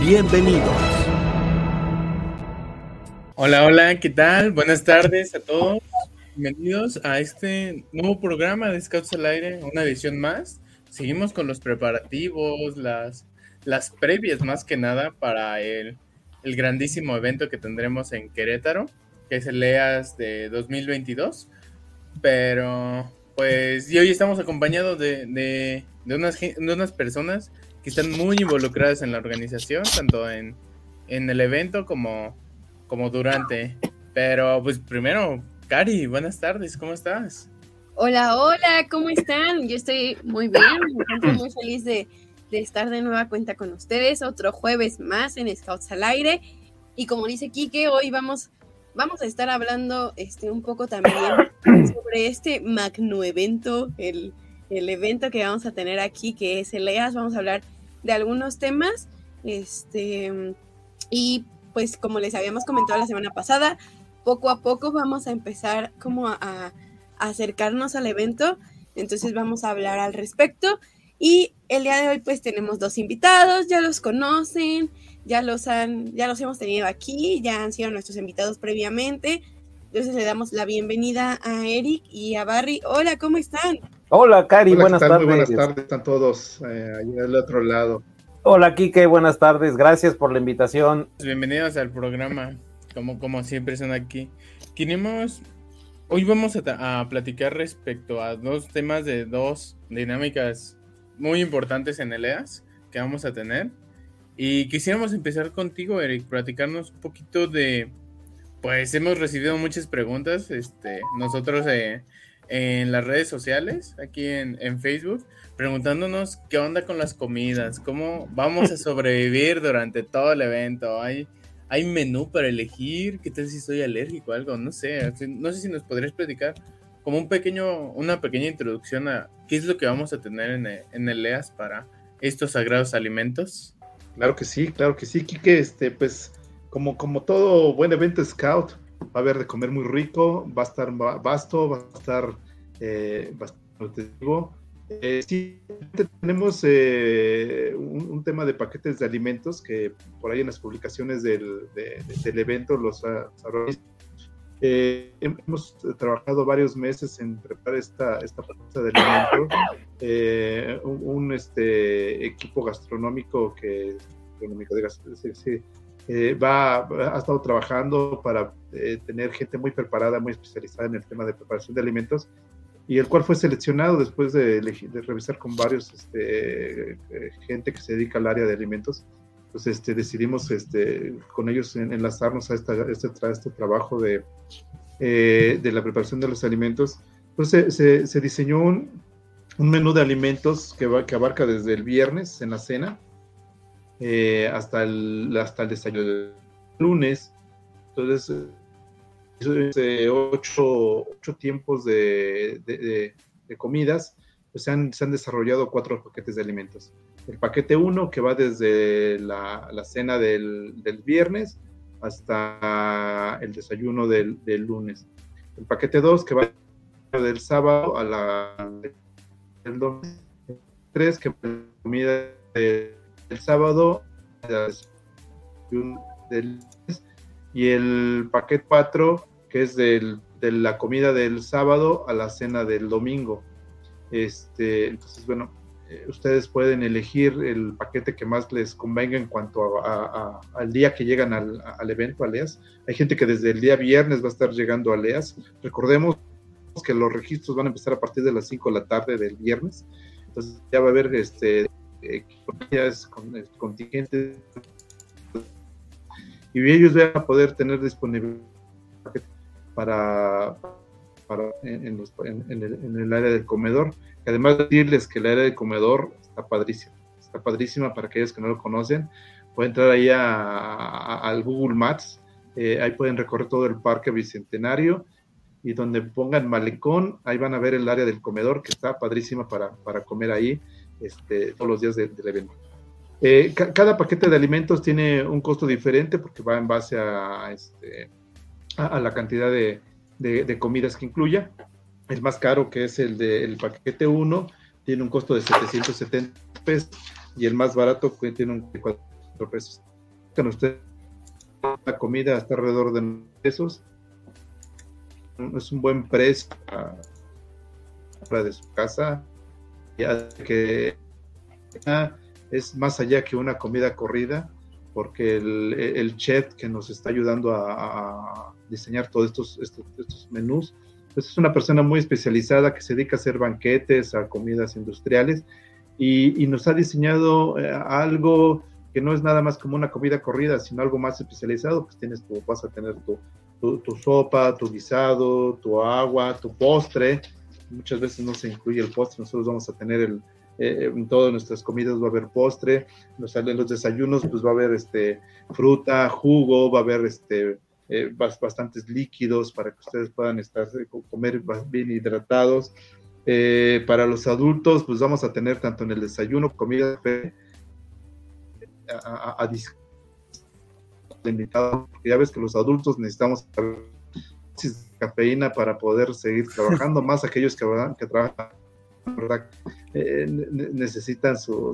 Bienvenidos. Hola, hola, ¿qué tal? Buenas tardes a todos. Bienvenidos a este nuevo programa de Scouts al Aire, una edición más. Seguimos con los preparativos, las, las previas más que nada para el, el grandísimo evento que tendremos en Querétaro, que es el EAS de 2022. Pero, pues, y hoy estamos acompañados de, de, de, unas, de unas personas que están muy involucradas en la organización, tanto en, en el evento como, como durante. Pero, pues, primero, Cari, buenas tardes, ¿cómo estás? Hola, hola, ¿cómo están? Yo estoy muy bien, me muy feliz de, de, estar de nueva cuenta con ustedes. Otro jueves más en Scouts al Aire. Y como dice Quique, hoy vamos, vamos a estar hablando este, un poco también sobre este magno evento, el, el evento que vamos a tener aquí, que es el EAS. Vamos a hablar de algunos temas. Este, y pues como les habíamos comentado la semana pasada, poco a poco vamos a empezar como a, a, acercarnos al evento. Entonces vamos a hablar al respecto. Y el día de hoy pues tenemos dos invitados, ya los conocen, ya los han, ya los hemos tenido aquí, ya han sido nuestros invitados previamente. Entonces le damos la bienvenida a Eric y a Barry. Hola, ¿cómo están? Hola, Cari, Hola, buenas tardes. Muy buenas tardes, están todos eh, ahí del otro lado. Hola, Kike, buenas tardes. Gracias por la invitación. Bienvenidos al programa, como, como siempre son aquí. Queremos, hoy vamos a, a platicar respecto a dos temas de dos dinámicas muy importantes en el EAS que vamos a tener. Y quisiéramos empezar contigo, Eric, platicarnos un poquito de, pues hemos recibido muchas preguntas, este, nosotros eh, en las redes sociales, aquí en, en, Facebook, preguntándonos qué onda con las comidas, cómo vamos a sobrevivir durante todo el evento. ¿Hay, hay menú para elegir? ¿Qué tal si soy alérgico o algo? No sé, no sé si nos podrías platicar como un pequeño, una pequeña introducción a qué es lo que vamos a tener en el, en el EAS para estos sagrados alimentos. Claro que sí, claro que sí, Kike, este, pues como, como todo buen evento scout, va a haber de comer muy rico, va a estar vasto, va a estar eh, bastante. Eh, sí, tenemos eh, un, un, tema de paquetes de alimentos que por ahí en las publicaciones del, de, del evento los sabrán. Eh, hemos trabajado varios meses en preparar esta, esta propuesta de alimento. Eh, un, un este, equipo gastronómico que, gastronómico de sí, eh, va, ha estado trabajando para eh, tener gente muy preparada, muy especializada en el tema de preparación de alimentos, y el cual fue seleccionado después de, de revisar con varios este, eh, gente que se dedica al área de alimentos. Pues este, decidimos este, con ellos enlazarnos a, esta, a este, a este trabajo de, eh, de la preparación de los alimentos. Pues se, se, se diseñó un, un, menú de alimentos que, va, que abarca desde el viernes en la cena eh, hasta, el, hasta el desayuno del lunes. Entonces, eh, ocho, ocho, tiempos de, de, de, de comidas, pues se han, se han, desarrollado cuatro paquetes de alimentos. El paquete 1, que va desde la, la cena del, viernes hasta el desayuno del, lunes. El paquete 2, que va del sábado a la del domingo. 3, que va la comida del sábado del y el paquete 4 que es del, de la comida del sábado a la cena del domingo. Este, entonces, bueno, eh, ustedes pueden elegir el paquete que más les convenga en cuanto a, al día que llegan al, al evento, a LEAS. Hay gente que desde el día viernes va a estar llegando a LEAS. Recordemos que los registros van a empezar a partir de las 5 de la tarde del viernes. Entonces ya va a haber este, eh, contingentes y ellos van a poder tener disponible para, para en, en, los, en, el, en, el, área del comedor. Además decirles que el área del comedor está padrísima, está padrísima para aquellos que no lo conocen, pueden entrar ahí al Google Maps, eh, ahí pueden recorrer todo el Parque Bicentenario y donde pongan malecón, ahí van a ver el área del comedor que está padrísima para, para comer ahí este, todos los días del evento. Eh, cada paquete de alimentos tiene un costo diferente porque va en base a, este, a, la cantidad de, de, comidas que incluya. El más caro, que es el del paquete 1, tiene un costo de 770 pesos y el más barato tiene un 4 pesos. Usted, la comida está alrededor de pesos. Es un buen precio para de su casa. Que es más allá que una comida corrida, porque el, chef que nos está ayudando a, diseñar todos estos, estos, menús, pues es una persona muy especializada que se dedica a hacer banquetes, a comidas industriales, y, nos ha diseñado eh, algo que no es nada más como una comida corrida, sino algo más especializado, pues tienes tu, vas a tener tu, tu sopa, tu guisado, tu agua, tu postre, muchas veces no se incluye el postre, nosotros vamos a tener el, eh, en todas nuestras comidas va a haber postre, nos salen los desayunos, pues va a haber este, fruta, jugo, va a haber este, eh, bastantes líquidos para que ustedes puedan estar, eh, comer bien hidratados. para los adultos, pues vamos a tener tanto en el desayuno, comida a, a, a ya ves que los adultos necesitamos cafeína para poder seguir trabajando, más aquellos que, trabajan. Eh, necesitan su,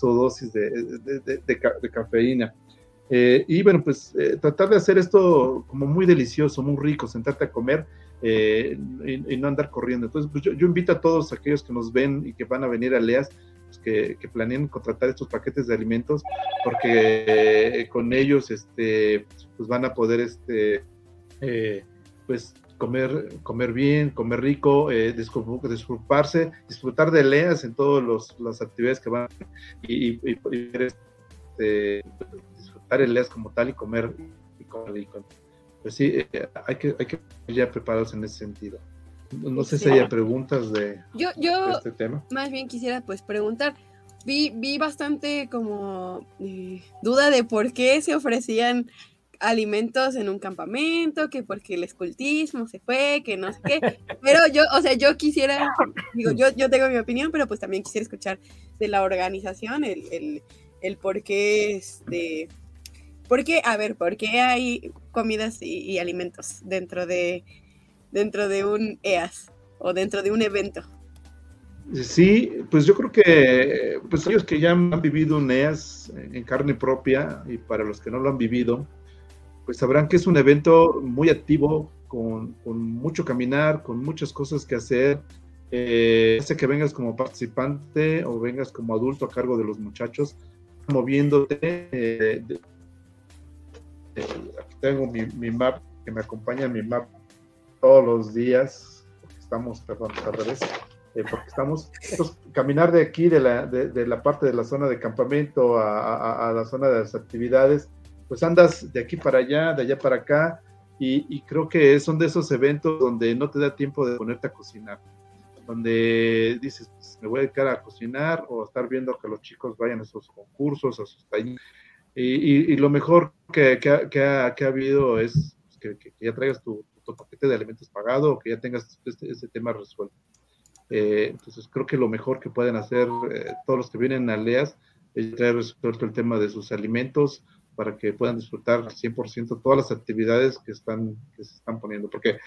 dosis de, cafeína. Eh, y bueno, pues eh, tratar de hacer esto como muy delicioso, muy rico, sentarte a comer y, no andar corriendo. Entonces, pues yo, invito a todos aquellos que nos ven y que van a venir a Leas, pues que, que, planeen contratar estos paquetes de alimentos, porque con ellos este, pues van a poder este, pues comer, comer bien, comer rico, eh, disfrutarse, disfrutar de leas en todas las actividades que van y, este, disfrutar el leas como tal y comer, y comer rico. Pues sí, eh, hay, que, hay que ya preparados en ese sentido. No sé si hay preguntas de, yo, yo este tema. Más bien quisiera pues preguntar. Vi, vi bastante como eh, duda de por qué se ofrecían alimentos en un campamento, que porque el escultismo se fue, que no sé qué. Pero yo, o sea, yo quisiera, digo, yo, yo tengo mi opinión, pero pues también quisiera escuchar de la organización el, el, el por qué, este, por qué, a ver, por qué hay comidas y, alimentos dentro de, dentro de un EAS o dentro de un evento. Sí, pues yo creo que pues ellos que ya han vivido un EAS en carne propia y para los que no lo han vivido, pues sabrán que es un evento muy activo, con, mucho caminar, con muchas cosas que hacer. Eh, sea que vengas como participante o vengas como adulto a cargo de los muchachos, moviéndote. Eh, aquí tengo mi, map, que me acompaña mi map todos los días, estamos, perdón, al revés, eh, porque estamos, caminar de aquí, de la, parte de la zona de campamento a la zona de las actividades, pues andas de aquí para allá, de allá para acá, y, creo que son de esos eventos donde no te da tiempo de ponerte a cocinar, donde dices, pues, me voy a dedicar a cocinar o a estar viendo que los chicos vayan a esos concursos, a sus talleres. Y, lo mejor que, ha, habido es que, ya traigas tu, paquete de alimentos pagado o que ya tengas este, este tema resuelto. Eh, entonces creo que lo mejor que pueden hacer eh, todos los que vienen a LEAS es traer resuelto el tema de sus alimentos, para que puedan disfrutar al 100% todas las actividades que, están, que se están poniendo, porque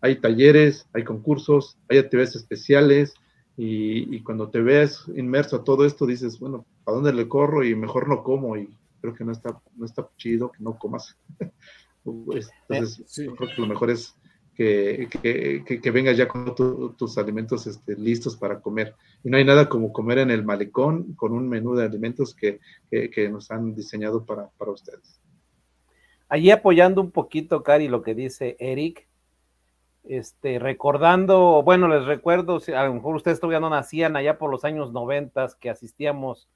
hay talleres, hay concursos, hay actividades especiales y, cuando te ves inmerso a todo esto dices, bueno, ¿a dónde le corro? Y mejor no como y creo que no está, no está chido que no comas. Entonces, creo que lo mejor es que, que, vengas ya con tus alimentos este, listos para comer. Y no hay nada como comer en el malecón con un menú de alimentos que, nos han diseñado para, ustedes. Allí apoyando un poquito, Cari, lo que dice Eric, este, recordando, bueno, les recuerdo, a lo mejor ustedes todavía no nacían allá por los años noventas, que asistíamos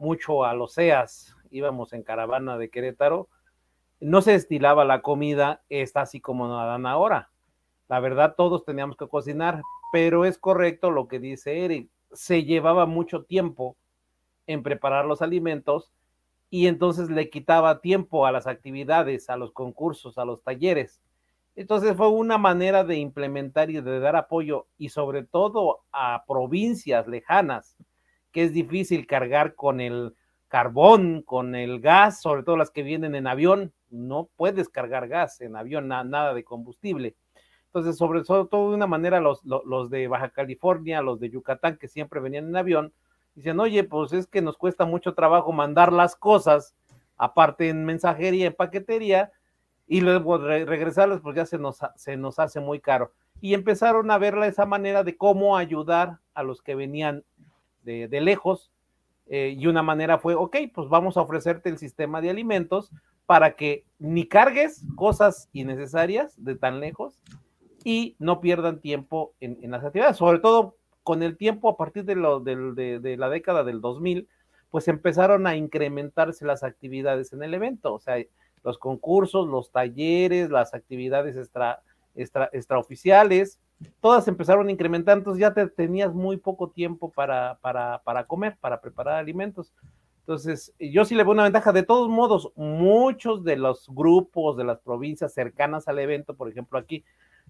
mucho a los EAS, íbamos en caravana de Querétaro, no se destilaba la comida, está así como la dan ahora. La verdad, todos teníamos que cocinar, pero es correcto lo que dice Eric. Se llevaba mucho tiempo en preparar los alimentos y entonces le quitaba tiempo a las actividades, a los concursos, a los talleres. Entonces fue una manera de implementar y de dar apoyo y sobre todo a provincias lejanas, que es difícil cargar con el carbón, con el gas, sobre todo las que vienen en avión. No puedes cargar gas en avión, nada de combustible. Entonces, sobre todo de una manera, los, los, de Baja California, los de Yucatán, que siempre venían en avión, dicen, oye, pues es que nos cuesta mucho trabajo mandar las cosas, aparte en mensajería, en paquetería, y luego regresarlas, pues ya se nos, se nos hace muy caro. Y empezaron a verla esa manera de cómo ayudar a los que venían de, de lejos, eh, y una manera fue, ok, pues vamos a ofrecerte el sistema de alimentos para que ni cargues cosas innecesarias de tan lejos y no pierdan tiempo en, en las actividades, sobre todo con el tiempo a partir de, la década del 2000, pues empezaron a incrementarse las actividades en el evento, o sea, los concursos, los talleres, las actividades extra, extra, extraoficiales, todas empezaron a incrementar, entonces ya te, tenías muy poco tiempo para, para, para comer, para preparar alimentos. Entonces, yo sí le veo una ventaja. De todos modos, muchos de los grupos de las provincias cercanas al evento, por ejemplo, aquí,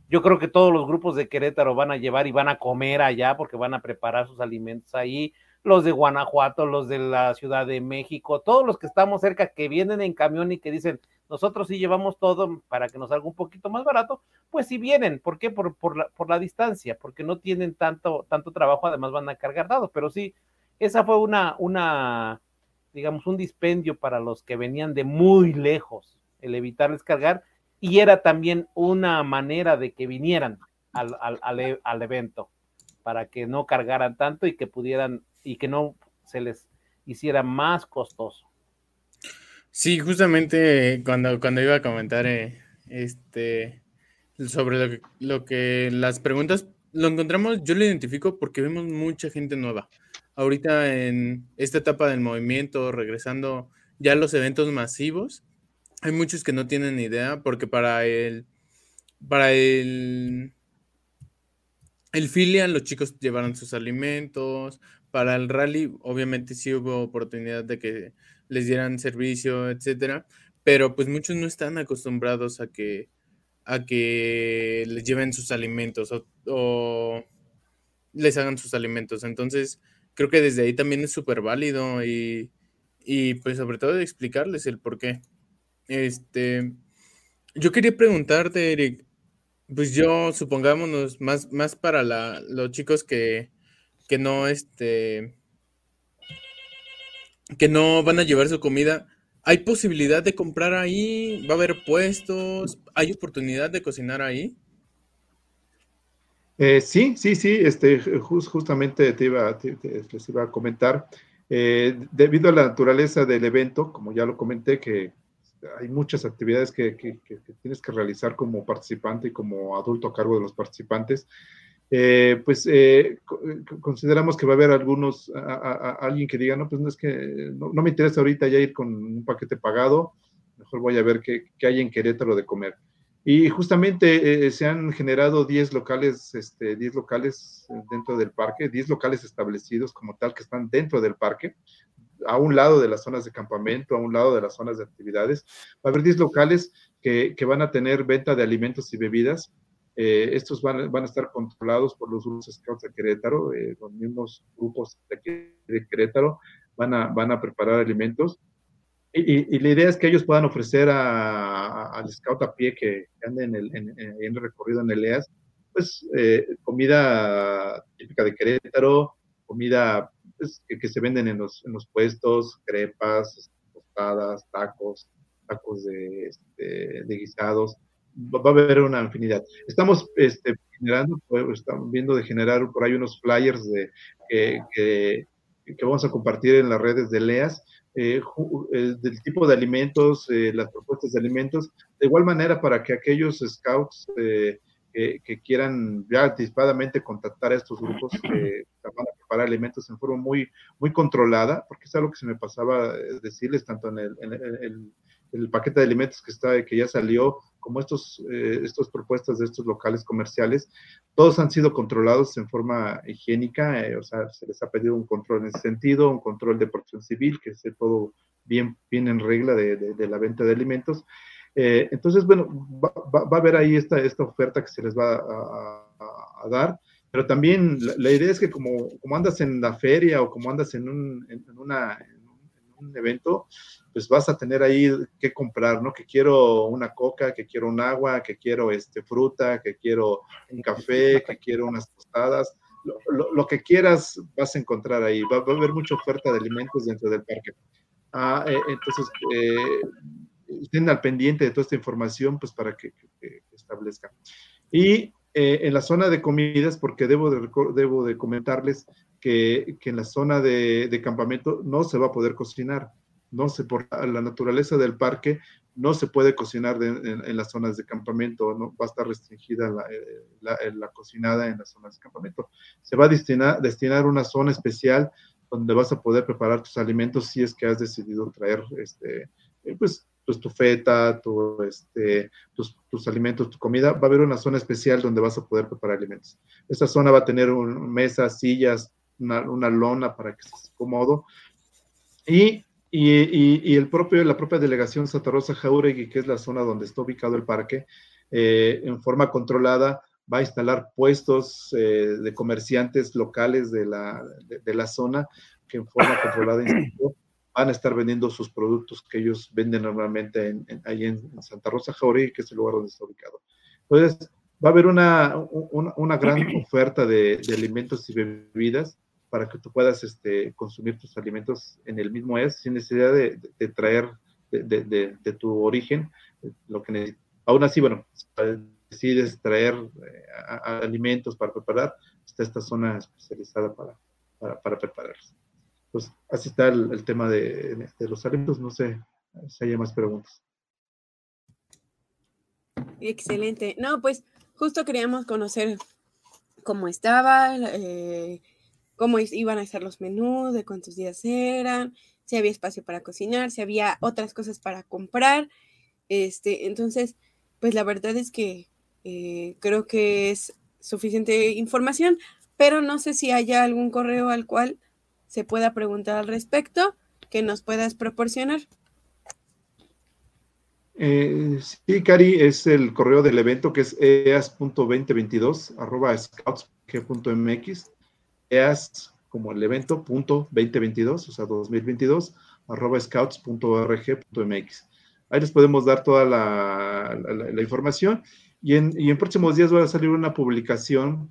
yo creo que todos los grupos de Querétaro van a llevar y van a comer allá porque van a preparar sus alimentos ahí. Los de Guanajuato, los de la Ciudad de México, todos los que estamos cerca que vienen en camión y que dicen, nosotros sí llevamos todo para que nos salga un poquito más barato, pues sí vienen. ¿Por qué? Por, por, la, por la distancia, porque no tienen tanto, tanto trabajo, además van a cargar dados. Pero sí, esa fue una, una, digamos, un dispendio para los que venían de muy lejos, el evitarles cargar y era también una manera de que vinieran al, al, al, evento para que no cargaran tanto y que pudieran y que no se les hiciera más costoso. Sí, justamente cuando, cuando iba a comentar eh, este sobre lo que, lo que las preguntas lo encontramos, yo lo identifico porque vemos mucha gente nueva. Ahorita en esta etapa del movimiento, regresando ya a los eventos masivos, hay muchos que no tienen idea porque para el para el el filial los chicos llevaron sus alimentos, para el rally obviamente sí hubo oportunidad de que les dieran servicio, etcétera, pero pues muchos no están acostumbrados a que a que les lleven sus alimentos o, o les hagan sus alimentos. Entonces, creo que desde ahí también es súper válido y, y pues sobre todo explicarles el por qué. Este, yo quería preguntarte, Eric, pues yo supongámonos más, más para la, los chicos que, que no, este, que no van a llevar su comida. ¿Hay posibilidad de comprar ahí? ¿Va a haber puestos? ¿Hay oportunidad de cocinar ahí? Eh, sí, sí, sí, este, justamente te iba, les iba a comentar, eh, debido a la naturaleza del evento, como ya lo comenté, que hay muchas actividades que, tienes que realizar como participante y como adulto a cargo de los participantes. Eh, pues eh, consideramos que va a haber algunos, alguien que diga, no, pues no es que no, me interesa ahorita ya ir con un paquete pagado, mejor voy a ver qué, qué hay en Querétaro de comer. Y justamente eh, se han generado 10 locales, este, 10 locales dentro del parque, 10 locales establecidos como tal que están dentro del parque, a un lado de las zonas de campamento, a un lado de las zonas de actividades. Va a haber 10 locales que, que van a tener venta de alimentos y bebidas. Eh, estos van, van, a estar controlados por los grupos Scouts de Querétaro, eh, los mismos grupos de, aquí, de Querétaro van a, van a preparar alimentos. Y, y, la idea es que ellos puedan ofrecer al scout a pie que ande en el, en, en el recorrido en el EAS, pues eh, comida típica de Querétaro, comida pues, que, se venden en los, en los puestos, crepas, tostadas, tacos, tacos de, este, de guisados. Va, a haber una infinidad. Estamos este, generando, pues, estamos viendo de generar por ahí unos flyers de, que, que, vamos a compartir en las redes de LEAS. Eh, eh, del tipo de alimentos, eh, las propuestas de alimentos, de igual manera para que aquellos scouts eh, que, quieran ya anticipadamente contactar a estos grupos que a preparar alimentos en forma muy, muy controlada, porque es algo que se me pasaba eh, decirles tanto en el, en el, paquete de alimentos que está que ya salió, como estos eh, estas propuestas de estos locales comerciales, todos han sido controlados en forma higiénica, eh, o sea, se les ha pedido un control en ese sentido, un control de protección civil, que esté todo bien, bien en regla de, la venta de alimentos. Eh, entonces, bueno, va, a haber ahí esta, esta oferta que se les va a, dar, pero también la, idea es que como, como andas en la feria o como andas en un, en una, un evento, pues vas a tener ahí que comprar, ¿no? Que quiero una coca, que quiero un agua, que quiero este, fruta, que quiero un café, que quiero unas tostadas. Lo, que quieras vas a encontrar ahí. Va, a haber mucha oferta de alimentos dentro del parque. Ah, eh, entonces, eh, estén al pendiente de toda esta información, pues para que, establezca. Y eh, en la zona de comidas, porque debo de, debo de comentarles que, en la zona de, campamento no se va a poder cocinar. No se, por la naturaleza del parque, no se puede cocinar en, las zonas de campamento, no va a estar restringida la, la, cocinada en las zonas de campamento. Se va a destinar, destinar una zona especial donde vas a poder preparar tus alimentos si es que has decidido traer este, eh, pues, tu feta, tu, este, tus, tus, alimentos, tu comida, va a haber una zona especial donde vas a poder preparar alimentos. Esta zona va a tener mesas, sillas, una, lona para que esté cómodo. Y, y, y, el propio, la propia delegación Santa Rosa Jauregui, que es la zona donde está ubicado el parque, eh, en forma controlada va a instalar puestos eh, de comerciantes locales de la, de, la, zona que en forma controlada van a estar vendiendo sus productos que ellos venden normalmente en, ahí en, Santa Rosa Jauregui, que es el lugar donde está ubicado. Entonces, va a haber una, una, una gran oferta de, de, alimentos y bebidas para que tú puedas este, consumir tus alimentos en el mismo es, sin necesidad de, traer de, tu origen lo que necesitas. Aún así, bueno, si decides traer eh, alimentos para preparar, está esta zona especializada para, para, prepararlos. Pues así está el, tema de, los alimentos. No sé si hay más preguntas. Excelente. No, pues justo queríamos conocer cómo estaba, eh, cómo iban a ser los menús, de cuántos días eran, si había espacio para cocinar, si había otras cosas para comprar. Este, entonces, pues la verdad es que eh, creo que es suficiente información, pero no sé si haya algún correo al cual se pueda preguntar al respecto que nos puedas proporcionar. Eh, sí, Cari, es el correo del evento que es eas.2022 arroba scouts.mx EAS como el evento punto 2022, o sea, 2022, arroba scouts.org.mx. Ahí les podemos dar toda la, información y en, y en, próximos días va a salir una publicación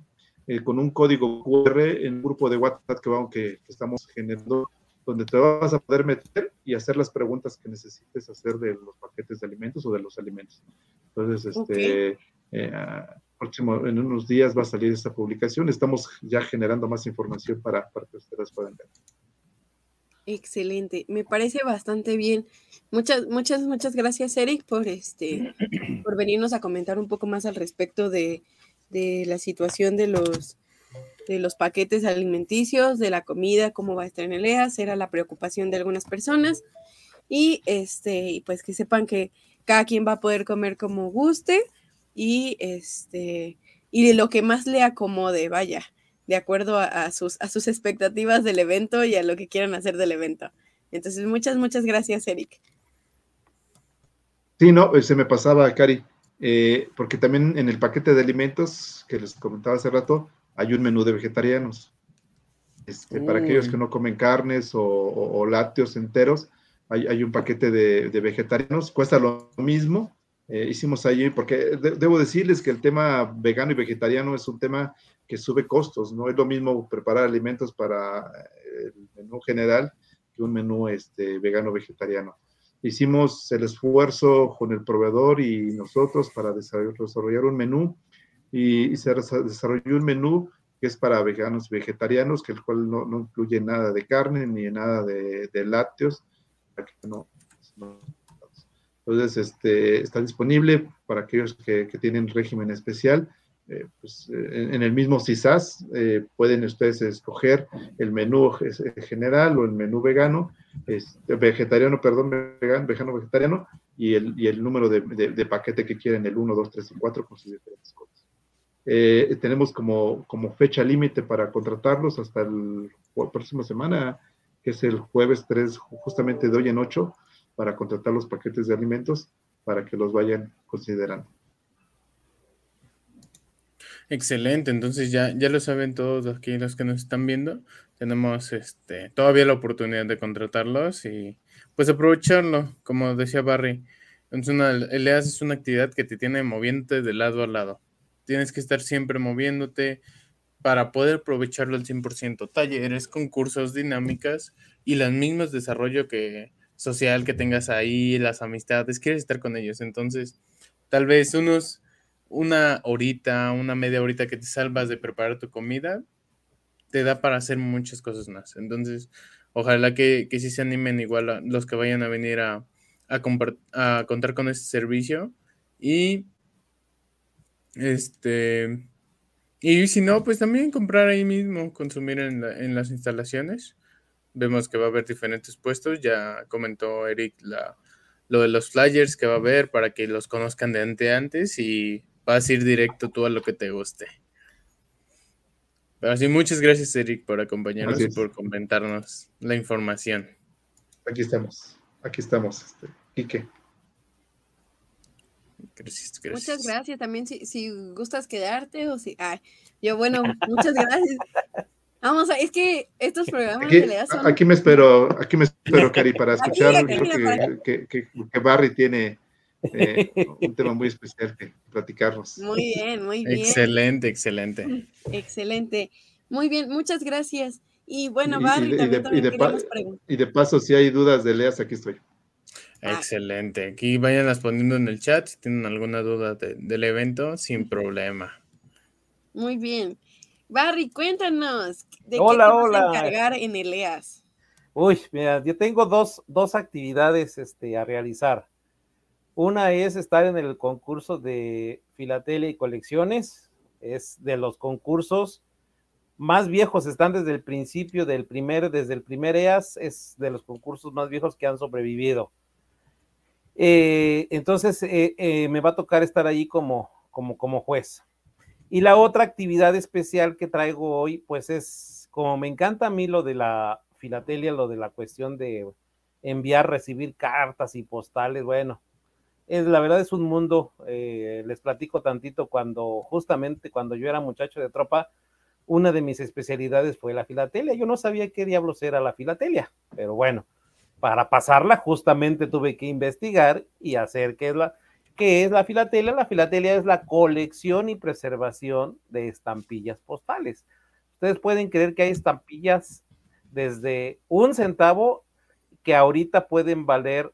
eh, con un código QR en un grupo de WhatsApp que, vamos, que, estamos generando, donde te vas a poder meter y hacer las preguntas que necesites hacer de los paquetes de alimentos o de los alimentos. Entonces, este, eh, próximo, en unos días va a salir esta publicación. Estamos ya generando más información para, para que ustedes puedan ver. Excelente, me parece bastante bien. Muchas, muchas, muchas gracias, Eric, por este, por venirnos a comentar un poco más al respecto de, de la situación de los, de los paquetes alimenticios, de la comida, cómo va a estar en el EAS, era la preocupación de algunas personas. Y este, pues que sepan que cada quien va a poder comer como guste y este y lo que más le acomode, vaya, de acuerdo a, sus, a sus expectativas del evento y a lo que quieran hacer del evento. Entonces, muchas, muchas gracias, Eric. Sí, no, se me pasaba, Cari, eh, porque también en el paquete de alimentos que les comentaba hace rato, hay un menú de vegetarianos. Este, para aquellos que no comen carnes o, lácteos enteros, hay, un paquete de, de, vegetarianos, cuesta lo mismo, eh, hicimos allí, porque debo decirles que el tema vegano y vegetariano es un tema que sube costos, no es lo mismo preparar alimentos para eh, el menú general que un menú este, vegano vegetariano. Hicimos el esfuerzo con el proveedor y nosotros para desarrollar un menú y, se desarrolló un menú que es para veganos y vegetarianos, que el cual no, incluye nada de carne ni nada de, lácteos, que no entonces, este, está disponible para aquellos que, tienen régimen especial. Eh, pues, eh, en, el mismo CISAS eh, pueden ustedes escoger el menú general o el menú vegano, vegetariano, perdón, vegano, vegano vegetariano, y el, y el número de, de, paquete que quieren, el 1, 2, 3 y 4, con sus diferentes cosas. tenemos como, como fecha límite para contratarlos hasta la próxima semana, que es el jueves 3, justamente de hoy en 8, para contratar los paquetes de alimentos para que los vayan considerando. Excelente, entonces ya, ya lo saben todos aquí los que nos están viendo. Tenemos este, todavía la oportunidad de contratarlos y pues aprovecharlo, como decía Barry. Entonces una, es una actividad que te tiene moviéndote de lado a lado. Tienes que estar siempre moviéndote para poder aprovecharlo al 100%. Talleres, concursos, dinámicas y los mismos desarrollo que, social que tengas ahí, las amistades, quieres estar con ellos. Entonces, tal vez unos una horita, una media horita que te salvas de preparar tu comida, te da para hacer muchas cosas más. Entonces, ojalá que, que sí se animen igual los que vayan a venir a, a, a contar con este servicio. Y este y si no, pues también comprar ahí mismo, consumir en, en las instalaciones. Vemos que va a haber diferentes puestos. Ya comentó Eric la, lo de los flyers que va a haber para que los conozcan de antes y vas a ir directo tú a lo que te guste. Pero sí, muchas gracias, Eric, por acompañarnos y por comentarnos la información. Aquí estamos, aquí estamos, este, Quique. Gracias, gracias. Muchas gracias. También si, si gustas quedarte o si. Ay, yo, bueno, muchas gracias. Vamos a, es que estos programas aquí, son... aquí me espero, aquí me espero, Cari, para escuchar. que, que, que, Barry tiene eh, un tema muy especial que platicarnos. Muy bien, muy bien. Excelente, excelente. Excelente. Muy bien, muchas gracias. Y bueno, Barry, también, y de paso, si hay dudas de Leas, aquí estoy. Ah. Excelente. Aquí vayan poniendo en el chat si tienen alguna duda del evento, sin problema. Muy bien. Barry, cuéntanos, ¿de hola, qué te hola. vas a encargar en Eleas? Uy, mira, yo tengo dos, dos actividades este, a realizar. Una es estar en el concurso de filatelia y colecciones. Es de los concursos más viejos, están desde el principio del primer, desde el primer EAS, es de los concursos más viejos que han sobrevivido. Eh, entonces, eh, eh, me va a tocar estar ahí como, como, como juez. Y la otra actividad especial que traigo hoy, pues es, como me encanta a mí lo de la filatelia, lo de la cuestión de enviar, recibir cartas y postales, bueno, es, la verdad es un mundo, eh, les platico tantito, cuando justamente cuando yo era muchacho de tropa, una de mis especialidades fue la filatelia. Yo no sabía qué diablos era la filatelia, pero bueno, para pasarla justamente tuve que investigar y hacer qué es la, qué es la filatelia. La filatelia es la colección y preservación de estampillas postales. Ustedes pueden creer que hay estampillas desde un centavo que ahorita pueden valer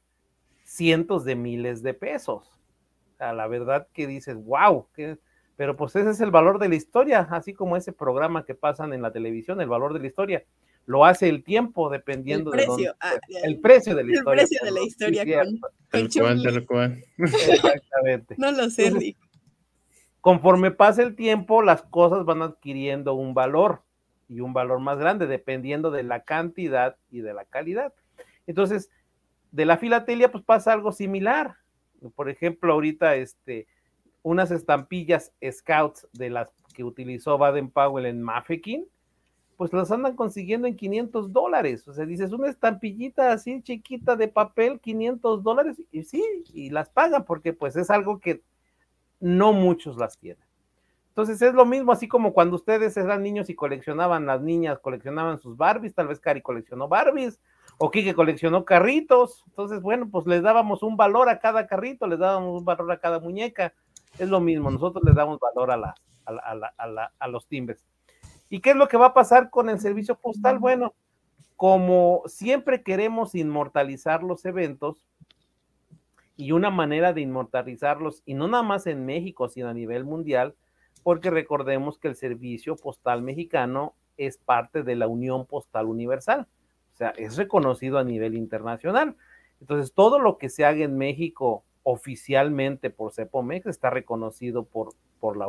cientos de miles de pesos. A la verdad que dices, wow, pero pues ese es el valor de la historia, así como ese programa que pasan en la televisión, el valor de la historia. Lo hace el tiempo dependiendo el precio, de ah, el precio de la historia. El precio de la historia con, Exactamente. no lo sé, Conforme pasa el tiempo, las cosas van adquiriendo un valor y un valor más grande, dependiendo de la cantidad y de la calidad. Entonces, de la filatelia, pues pasa algo similar. Por ejemplo, ahorita, este, unas estampillas Scouts de las que utilizó Baden Powell en Mafeking, pues las andan consiguiendo en 500 dólares. O sea, dices, una estampillita así chiquita de papel, 500 dólares, y sí, y las pagan porque pues es algo que no muchos las tienen. Entonces es lo mismo, así como cuando ustedes eran niños y coleccionaban, las niñas coleccionaban sus Barbies, tal vez Cari coleccionó Barbies, o que coleccionó carritos. Entonces, bueno, pues les dábamos un valor a cada carrito, les dábamos un valor a cada muñeca. Es lo mismo, nosotros les damos valor a, la, a, a los timbres. ¿Y qué es lo que va a pasar con el servicio postal? Bueno, como siempre queremos inmortalizar los eventos, y una manera de inmortalizarlos, y no nada más en México, sino a nivel mundial, porque recordemos que el servicio postal mexicano es parte de la Unión Postal Universal. O sea, es reconocido a nivel internacional. Entonces, todo lo que se haga en México oficialmente por CEPOMEX está reconocido por, por, la,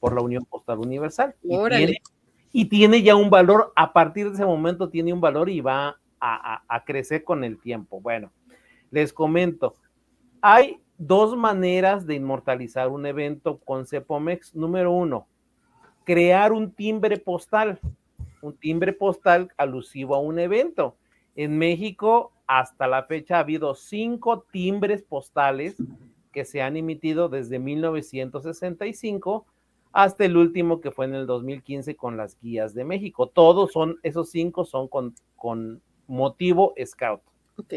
por la Unión Postal Universal. Y tiene, y tiene, ya un valor, a partir de ese momento tiene un valor y va a, a crecer con el tiempo. Bueno, les comento, hay dos maneras de inmortalizar un evento con CEPOMEX. Número uno, crear un timbre postal un timbre postal alusivo a un evento. En México, hasta la fecha, ha habido cinco timbres postales que se han emitido desde 1965 hasta el último que fue en el 2015 con las guías de México. Todos son, esos cinco son con, con motivo Scout. Ok.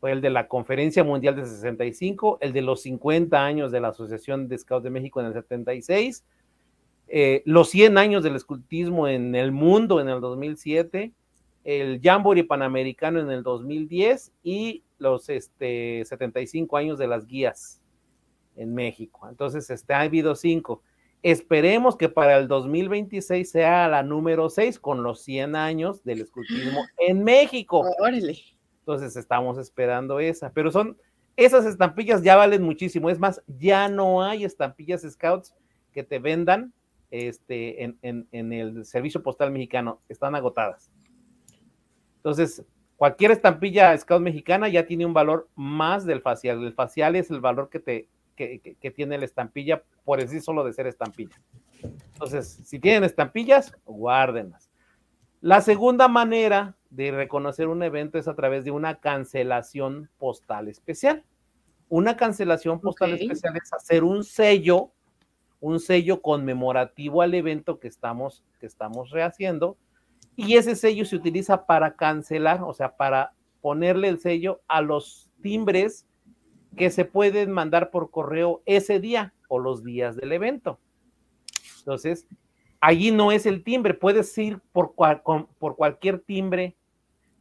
Fue el de la Conferencia Mundial de 65, el de los 50 años de la Asociación de Scouts de México en el 76, eh, los 100 años del escultismo en el mundo en el 2007, el Jamboree Panamericano en el 2010 y los este, 75 años de las guías en México. Entonces, este, ha habido cinco. Esperemos que para el 2026 sea la número 6 con los 100 años del escultismo en México. Órale. Entonces, estamos esperando esa. Pero son, esas estampillas ya valen muchísimo. Es más, ya no hay estampillas scouts que te vendan este, en, en, en el servicio postal mexicano. Están agotadas. Entonces, cualquier estampilla Scout mexicana ya tiene un valor más del facial. El facial es el valor que, te, que, que, que tiene la estampilla por el sí solo de ser estampilla. Entonces, si tienen estampillas, guárdenlas. La segunda manera de reconocer un evento es a través de una cancelación postal especial. Una cancelación postal especial es hacer un sello, un sello conmemorativo al evento que estamos, que estamos rehaciendo, y ese sello se utiliza para cancelar, o sea, para ponerle el sello a los timbres que se pueden mandar por correo ese día o los días del evento. Entonces, allí no es el timbre, puedes ir por, por cualquier timbre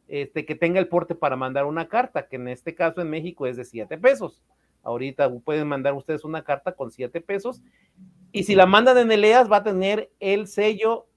este, que tenga el porte para mandar una carta, que en este caso en México es de 7 pesos. Ahorita pueden mandar ustedes una carta con 7 pesos. Y si la mandan en el EAS, va a tener el sello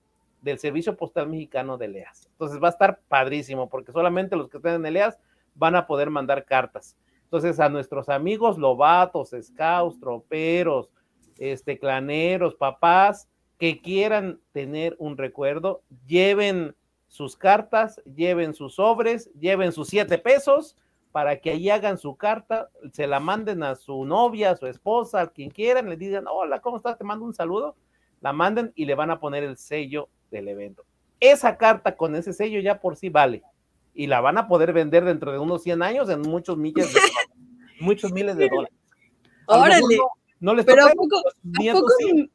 del Servicio Postal Mexicano de EAS. Entonces va a estar padrísimo, porque solamente los que estén en el EAS van a poder mandar cartas. Entonces, a nuestros amigos lobatos, scouts, troperos, este, claneros, papás, que quieran tener un recuerdo, lleven sus cartas, lleven sus sobres, lleven sus siete pesos para que ahí hagan su carta, se la manden a su novia, a su esposa, a quien quieran, le digan, hola, ¿cómo estás? Te mando un saludo, la manden y le van a poner el sello del evento. Esa carta con ese sello ya por sí vale y la van a poder vender dentro de unos 100 años en muchos miles de muchos miles de dólares. Órale. No, no les Pero ¿a poco, ¿a poco, sí.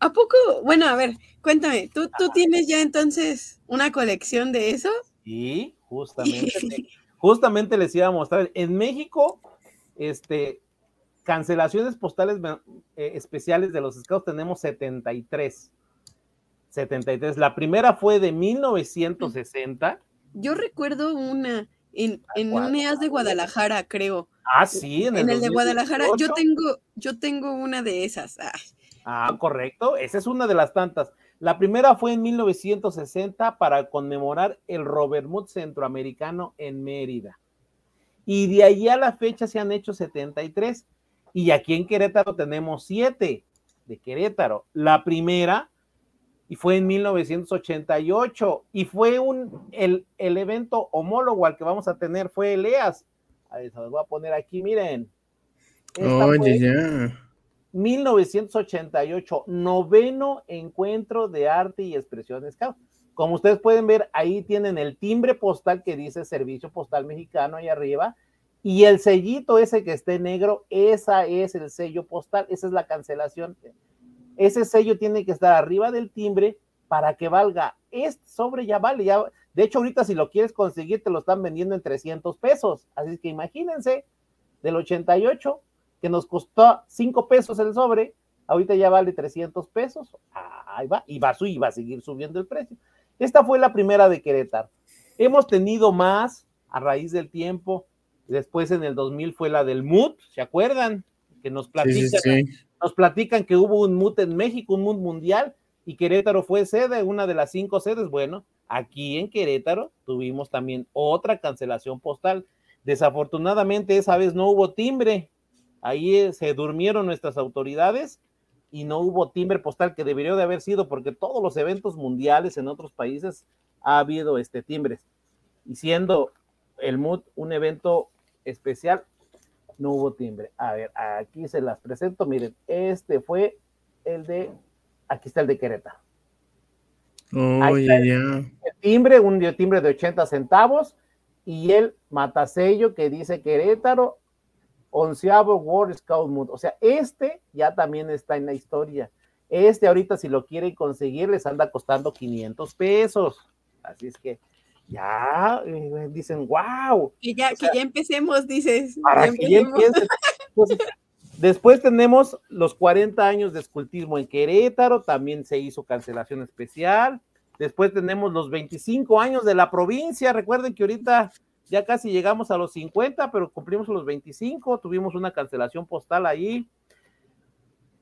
¿a poco? Bueno, a ver, cuéntame, ¿tú, tú tienes ya entonces una colección de eso? Y justamente, justamente les iba a mostrar. En México, este, cancelaciones postales eh, especiales de los scouts tenemos 73. 73. La primera fue de 1960. Yo recuerdo una en, en un EAS de Guadalajara, creo. Ah, sí, en el, En el de Guadalajara, yo 2018. tengo, yo tengo una de esas. Ay, Ah, correcto. Esa es una de las tantas. La primera fue en 1960 para conmemorar el Robert Mood Centroamericano en Mérida. Y de ahí a la fecha se han hecho 73. Y aquí en Querétaro tenemos siete de Querétaro. La primera y fue en 1988 y fue un el, el evento homólogo al que vamos a tener fue el EAS. Ahí se los voy a poner aquí, miren. Esta Oye, fue- ya. 1988, noveno encuentro de arte y expresión scout. Como ustedes pueden ver, ahí tienen el timbre postal que dice Servicio Postal Mexicano ahí arriba y el sellito ese que esté negro, esa es el sello postal, esa es la cancelación. Ese sello tiene que estar arriba del timbre para que valga. Este sobre ya vale, ya. De hecho, ahorita si lo quieres conseguir, te lo están vendiendo en 300 pesos. Así que imagínense, del 88 que nos costó 5 pesos el sobre, ahorita ya vale 300 pesos, ahí va, y va, y va a seguir subiendo el precio. Esta fue la primera de Querétaro. Hemos tenido más a raíz del tiempo, después en el 2000 fue la del MUT, ¿se acuerdan? Que nos Sí, platican, sí, sí. nos platican que hubo un MUT en México, un MUT mundial, y Querétaro fue sede, una de las cinco sedes. Bueno, aquí en Querétaro tuvimos también otra cancelación postal. Desafortunadamente esa vez no hubo timbre. Ahí eh, se durmieron nuestras autoridades y no hubo timbre postal que debería de haber sido porque todos los eventos mundiales en otros países ha habido este timbres. Y siendo el MUD un evento especial, no hubo timbre. A ver, aquí se las presento. Miren, este fue el de, aquí está el de Querétaro. El timbre, un timbre de 80 centavos, y el matasello que dice Querétaro, onceavo World Scout Mood. O sea, este ya también está en la historia. Este ahorita si lo quieren conseguir les anda costando 500 pesos. Así es que ya eh, dicen, wow. Que ya, que ya empecemos, dices. Para que ya después tenemos los 40 años de escultismo en Querétaro, también se hizo cancelación especial. Después tenemos los 25 años de la provincia. Recuerden que ahorita ya casi llegamos a los 50, pero cumplimos los 25. Tuvimos una cancelación postal ahí.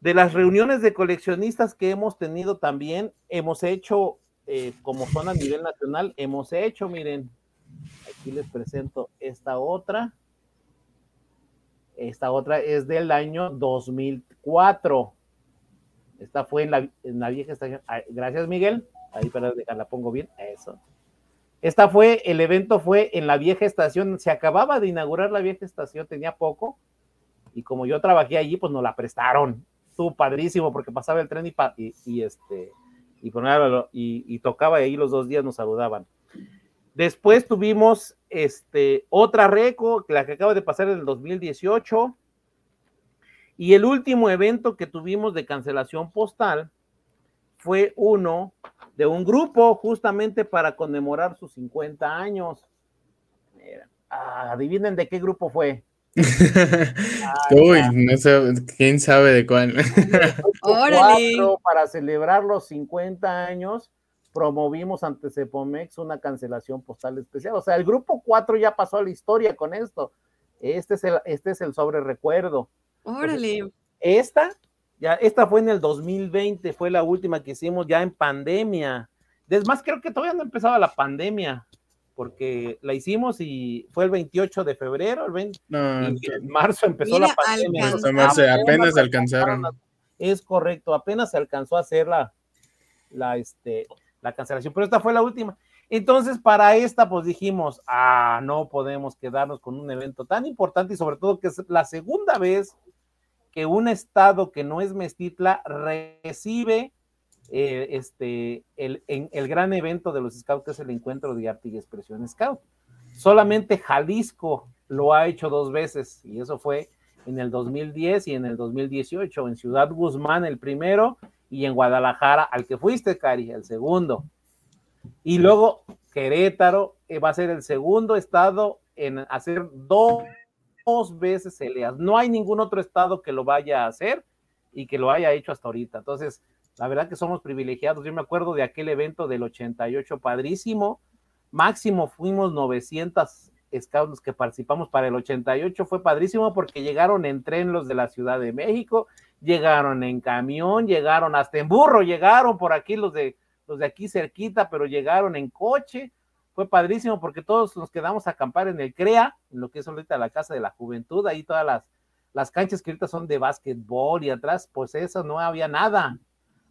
De las reuniones de coleccionistas que hemos tenido también, hemos hecho, eh, como son a nivel nacional, hemos hecho, miren, aquí les presento esta otra. Esta otra es del año 2004. Esta fue en la, en la vieja estación. Gracias, Miguel. Ahí para dejarla, pongo bien. Eso. Esta fue, el evento fue en la vieja estación. Se acababa de inaugurar la vieja estación, tenía poco. Y como yo trabajé allí, pues nos la prestaron estuvo padrísimo porque pasaba el tren y, y, este y, y, y, tocaba ahí los dos días nos saludaban. Después tuvimos este, otra reco, la que acaba de pasar en el 2018. Y el último evento que tuvimos de cancelación postal fue uno de un grupo justamente para conmemorar sus 50 años. Ah, adivinen de qué grupo fue. Uy, no sé, quién sabe de cuál. Órale. Para celebrar los 50 años, promovimos ante Cepomex una cancelación postal especial. O sea, el grupo 4 ya pasó a la historia con esto. Este es el, este es el sobre recuerdo. Órale. esta, ya, esta fue en el 2020, fue la última que hicimos ya en pandemia. Es más, creo que todavía no empezaba la pandemia porque la hicimos y fue el 28 de febrero, el 20, y en marzo empezó la pandemia. apenas, se alcanzaron. Es correcto, apenas se alcanzó a hacer la, la, este, la cancelación, pero esta fue la última. Entonces, para esta, pues dijimos, ah, no podemos quedarnos con un evento tan importante y sobre todo que es la segunda vez que un estado que no es Mestitla recibe eh, este, el, en, el gran evento de los Scouts, que es el encuentro de arte y expresión Scout. Solamente Jalisco lo ha hecho dos veces, y eso fue en el 2010 y en el 2018, en Ciudad Guzmán el primero y en Guadalajara, al que fuiste, Cari, el segundo. Y luego Querétaro eh, va a ser el segundo estado en hacer dos, dos veces ELEAS. No hay ningún otro estado que lo vaya a hacer y que lo haya hecho hasta ahorita. Entonces, la verdad que somos privilegiados. Yo me acuerdo de aquel evento del 88, padrísimo. Máximo fuimos 900 scouts que participamos para el 88. Fue padrísimo porque llegaron en tren los de la Ciudad de México, llegaron en camión, llegaron hasta en burro, llegaron por aquí los de, los de aquí cerquita, pero llegaron en coche. Fue padrísimo porque todos nos quedamos a acampar en el CREA, en lo que es ahorita la Casa de la Juventud, ahí todas las, las canchas que ahorita son de básquetbol y atrás, pues eso no había nada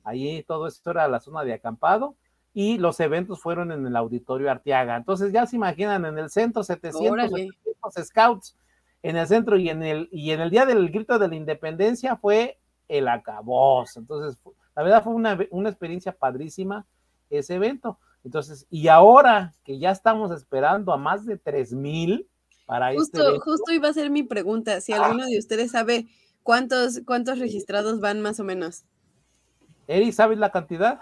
Ahí todo esto era la zona de acampado y los eventos fueron en el auditorio Arteaga. Entonces ya se imaginan en el centro 700, scouts en el centro y en el y en el día del grito de la independencia fue el acabos. Entonces, la verdad fue una, una experiencia padrísima ese evento. Entonces, y ahora que ya estamos esperando a más de 3000 para justo, este Justo iba a ser mi pregunta, si alguno de ustedes sabe cuántos cuántos registrados van más o menos. Eri, ¿sabes la cantidad?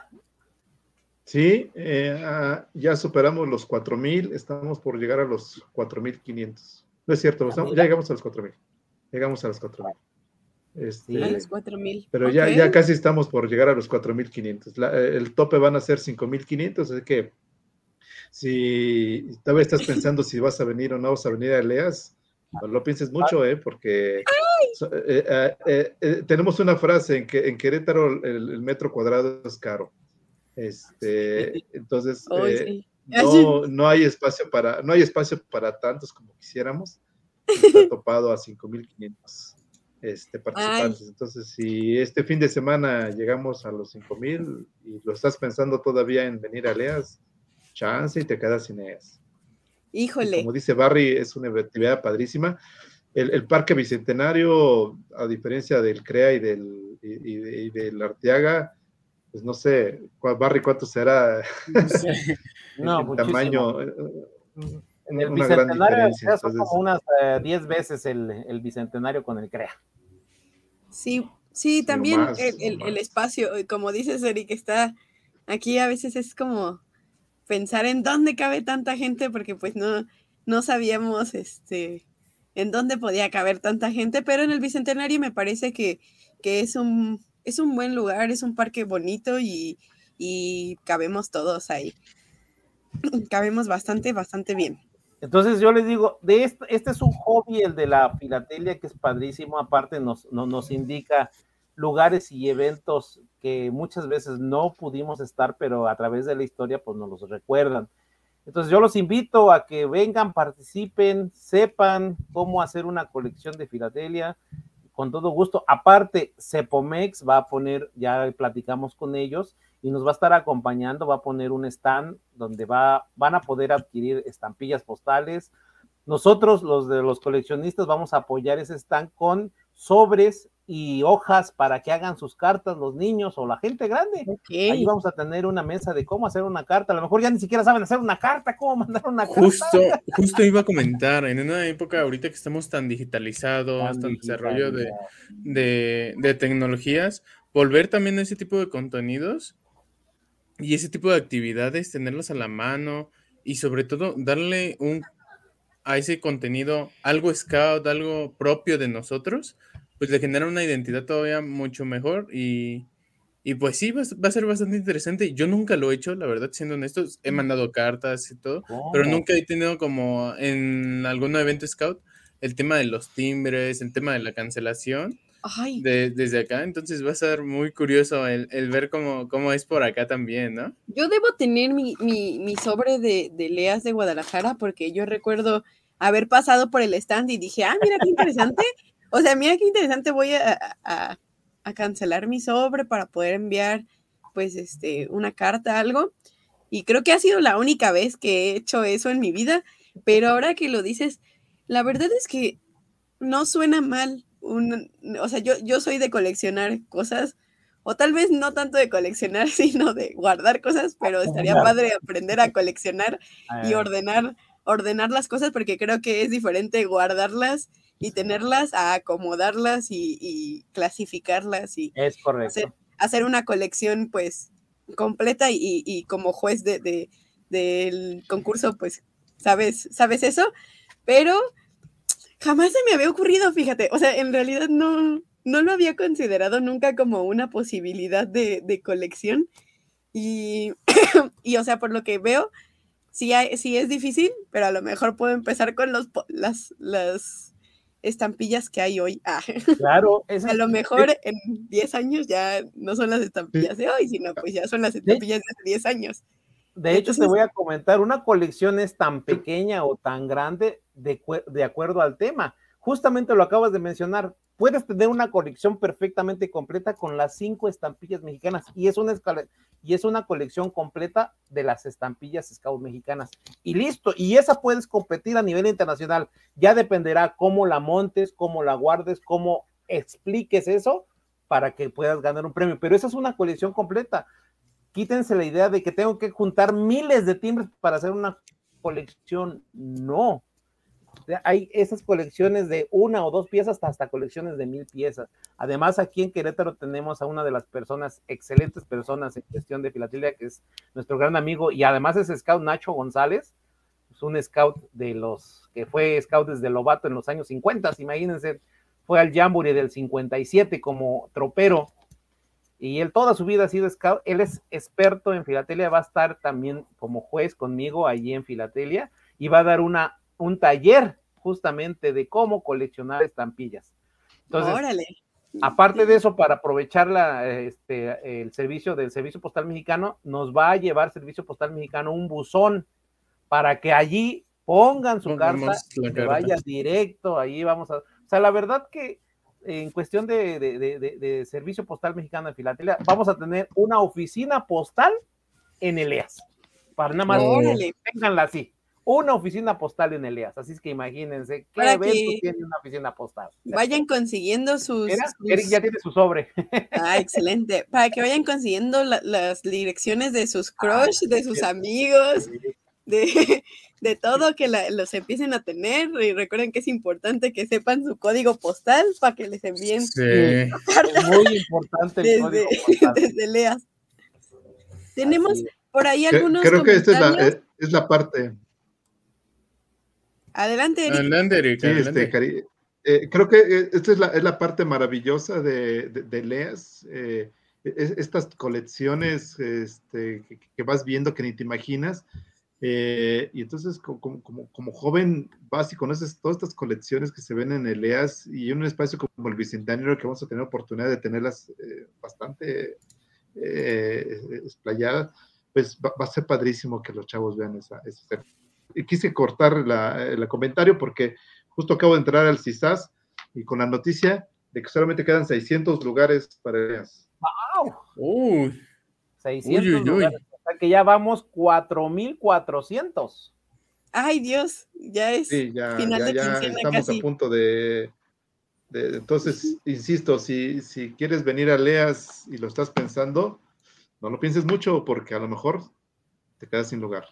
Sí, eh, ah, ya superamos los 4000, estamos por llegar a los 4500. No es cierto, ah, ya llegamos a los 4000. Llegamos a los 4000. Este, a los 4000. Pero ya, ya casi estamos por llegar a los 4500. Eh, el tope van a ser 5500, así que si todavía estás pensando si vas a venir o no vas a venir a Leas, no lo pienses mucho, ¿eh? Porque eh, eh, eh, tenemos una frase en que en Querétaro el, metro cuadrado es caro. Este, entonces, no, no, hay espacio para, no hay espacio para tantos como quisiéramos. Está topado a 5.500 este, participantes. Entonces, si este fin de semana llegamos a los 5.000 y lo estás pensando todavía en venir a Leas, chance y te quedas sin ellas. Híjole. como dice Barry, es una actividad padrísima. El, Parque Bicentenario, a diferencia del CREA y del, y, del Arteaga, pues no sé, Barry, ¿cuánto será no, el tamaño? En el bicentenario son como unas 10 eh, veces el, el, bicentenario con el CREA. Sí, sí, también el, el, espacio, como dices, Eric, está aquí a veces es como pensar en dónde cabe tanta gente, porque pues no, no sabíamos este, en dónde podía caber tanta gente, pero en el Bicentenario me parece que, que es, un, es un buen lugar, es un parque bonito y, y cabemos todos ahí. cabemos bastante, bastante bien. Entonces yo les digo, de este, este es un hobby, el de la filatelia, que es padrísimo, aparte nos, nos, nos indica lugares y eventos que muchas veces no pudimos estar, pero a través de la historia pues nos los recuerdan. Entonces yo los invito a que vengan, participen, sepan cómo hacer una colección de filatelia, con todo gusto. Aparte, Cepomex va a poner, ya platicamos con ellos, y nos va a estar acompañando, va a poner un stand donde va, van a poder adquirir estampillas postales. Nosotros, los de los coleccionistas, vamos a apoyar ese stand con sobres y hojas para que hagan sus cartas los niños o la gente grande. Ahí vamos a tener una mesa de cómo hacer una carta. A lo mejor ya ni siquiera saben hacer una carta, cómo mandar una justo, carta. Justo iba a comentar, en una época ahorita que estamos tan digitalizados, tan, desarrollo de, de, de, tecnologías, volver también a ese tipo de contenidos y ese tipo de actividades, tenerlos a la mano y sobre todo darle un a ese contenido algo scout, algo propio de nosotros, pues le genera una identidad todavía mucho mejor y, pues sí, va, a ser bastante interesante. Yo nunca lo he hecho, la verdad, siendo honesto, he mandado cartas y todo, pero nunca he tenido como en algún evento scout el tema de los timbres, el tema de la cancelación. Desde acá, entonces va a ser muy curioso el, ver cómo, cómo, es por acá también, ¿no? Yo debo tener mi, mi, sobre de, de, Leas de Guadalajara porque yo recuerdo haber pasado por el stand y dije, ah, mira qué interesante, o sea, mira qué interesante, voy a, cancelar mi sobre para poder enviar, pues, este, una carta, algo. Y creo que ha sido la única vez que he hecho eso en mi vida, pero ahora que lo dices, la verdad es que no suena mal. Un, o sea, yo, yo soy de coleccionar cosas, o tal vez no tanto de coleccionar, sino de guardar cosas, pero estaría padre aprender a coleccionar y ah. ordenar, ordenar las cosas, porque creo que es diferente guardarlas y tenerlas, a acomodarlas y, clasificarlas y es correcto. Hacer, una colección pues completa y, como juez de, del concurso pues sabes, sabes eso, pero jamás se me había ocurrido, fíjate, o sea, en realidad no, no lo había considerado nunca como una posibilidad de, colección y, y, o sea, por lo que veo, sí, sí es difícil, pero a lo mejor puedo empezar con los, las, las estampillas que hay hoy. Ah. Claro, a lo mejor en 10 años ya no son las estampillas de hoy, sino pues ya son las estampillas de hace 10 años. De hecho, te voy a comentar, una colección es tan pequeña o tan grande de, de acuerdo al tema. Justamente lo acabas de mencionar, puedes tener una colección perfectamente completa con las cinco estampillas mexicanas y es una y es una colección completa de las estampillas Scout mexicanas. Y listo y esa puedes competir a nivel internacional. Ya dependerá cómo la montes cómo la guardes cómo expliques eso para que puedas ganar un premio. Pero esa es una colección completa. Quítense la idea de que tengo que juntar miles de timbres para hacer una colección. No hay esas colecciones de una o dos piezas hasta, colecciones de mil piezas. Además, aquí en Querétaro tenemos a una de las personas, excelentes personas en cuestión de filatelia, que es nuestro gran amigo y además es scout Nacho González, es un scout de los que fue scout desde Lobato en los años 50, imagínense, fue al Jamboree del 57 como tropero. Y él toda su vida ha sido scout, él es experto en filatelia, va a estar también como juez conmigo allí en filatelia y va a dar una un taller justamente de cómo coleccionar estampillas. Entonces, aparte de eso, para aprovechar la, este, el servicio del Servicio Postal Mexicano, nos va a llevar Servicio Postal Mexicano un buzón para que allí pongan su carta y que vaya directo, ahí vamos a... O sea, la verdad que en cuestión de, de, Servicio Postal Mexicano de Filatelia, vamos a tener una oficina postal en Eleas. Para nada más, vénganla así una oficina postal en Eleas. Así es que imagínense qué Para evento que tiene una oficina postal. Vayan consiguiendo sus. Eric ya tiene su sobre. Ah, excelente. Para que vayan consiguiendo la- las direcciones de sus crush, de sus amigos, de, de todo, que la- los empiecen a tener. Y recuerden que es importante que sepan su código postal para que les envíen Sí. Es muy importante el desde, código postal. desde Leas. Tenemos por ahí algunos Creo que esta es la, es la parte. Adelante, Eric. Adelante, Eric, Sí, adelante. este, Cari- eh, creo que eh, esta es la, es la parte maravillosa de, de, de Leas. eh, es- estas colecciones este, que, que vas viendo que ni te imaginas. eh, y entonces, co- como, como, como joven, vas y conoces todas estas colecciones que se ven en el EAS y en un espacio como el Bicentenario que vamos a tener oportunidad de tenerlas eh, bastante eh, explayadas, pues va, va a ser padrísimo que los chavos vean esa, esa quise cortar la- el comentario porque justo acabo de entrar al CISAS y con la noticia de que solamente quedan 600 lugares para EAS. Uy, 600 Uy, uy, uy. lugares. O sea que ya vamos 4400. Ay, Dios, ya es. Sí, ya, Final ya, de ya quincena estamos casi. a punto de, de- Entonces, insisto, si, si quieres venir a Leas y lo estás pensando, no lo pienses mucho porque a lo mejor te quedas sin lugar.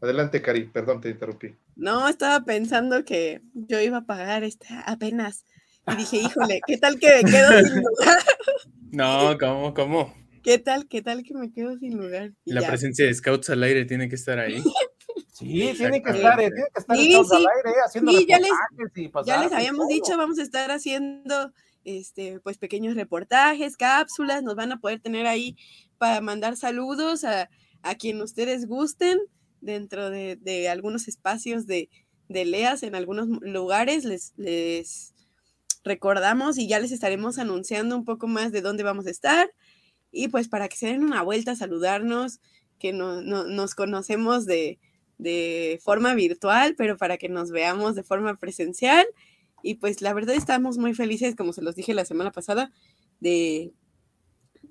Adelante, Cari, perdón, te interrumpí. No, estaba pensando que yo iba a pagar esta apenas. Y dije, híjole, ¿qué tal que me quedo sin lugar? no, ¿cómo, cómo? ¿Qué tal, qué tal que me quedo sin lugar? Y La ya. presencia de scouts al aire tiene que estar ahí. Sí, tiene que estar, eh, tiene que estar Sí, Scouts al sí. aire, eh, haciendo Sí, ya les- y Ya pasar les y habíamos todo. dicho, vamos a estar haciendo este, pues pequeños reportajes, cápsulas, nos van a poder tener ahí para mandar saludos a, a quien ustedes gusten dentro de, algunos espacios de, de LEAS en algunos lugares. Les, les recordamos y ya les estaremos anunciando un poco más de dónde vamos a estar. Y pues para que se den una vuelta saludarnos, que no, no- nos conocemos de, de forma virtual, pero para que nos veamos de forma presencial. Y pues la verdad estamos muy felices, como se los dije la semana pasada, de,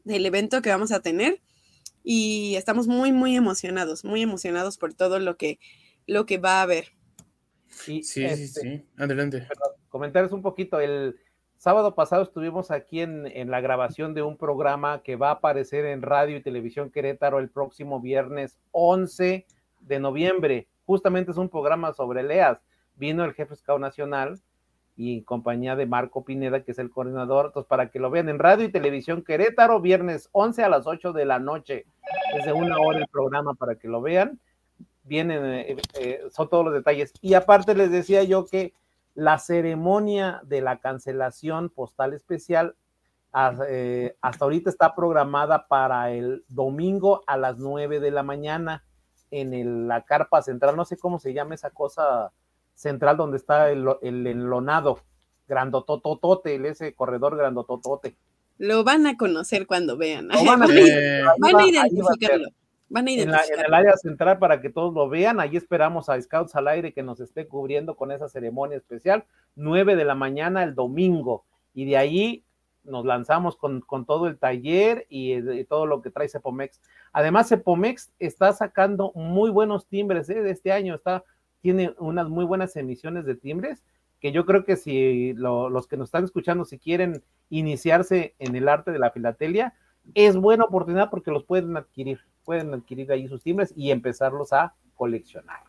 del evento que vamos a tener. Y estamos muy, muy emocionados, muy emocionados por todo lo que, lo que va a haber. Y, Sí, sí, este, sí. Adelante. comentarles un poquito. El sábado pasado estuvimos aquí en, en la grabación de un programa que va a aparecer en radio y televisión Querétaro el próximo viernes 11 de noviembre. Justamente es un programa sobre LEAS. Vino el jefe Scout Nacional y en compañía de Marco Pineda, que es el coordinador. Entonces, para que lo vean en radio y televisión Querétaro, viernes 11 a las 8 de la noche. Es de una hora el programa para que lo vean. Vienen, eh, eh, son todos los detalles. Y aparte les decía yo que la ceremonia de la cancelación postal especial eh, hasta ahorita está programada para el domingo a las 9 de la mañana en el- la carpa central, no sé cómo se llama esa cosa central donde está el, el enlonado, grandotototote, el- ese corredor grandototote. Lo van a conocer cuando vean. Lo van a Eh, ahí van va- a va identificarlo. Van a en, la- en identificarlo. el área central para que todos lo vean. Allí esperamos a Scouts al aire que nos esté cubriendo con esa ceremonia especial, 9 de la mañana el domingo. Y de ahí nos lanzamos con, con todo el taller y, y todo lo que trae Cepomex. Además, Cepomex está sacando muy buenos timbres ¿eh? de este año. Está, tiene unas muy buenas emisiones de timbres que yo creo que si lo- los que nos están escuchando, si quieren iniciarse en el arte de la filatelia, es buena oportunidad porque los pueden adquirir, pueden adquirir ahí sus timbres y empezarlos a coleccionar.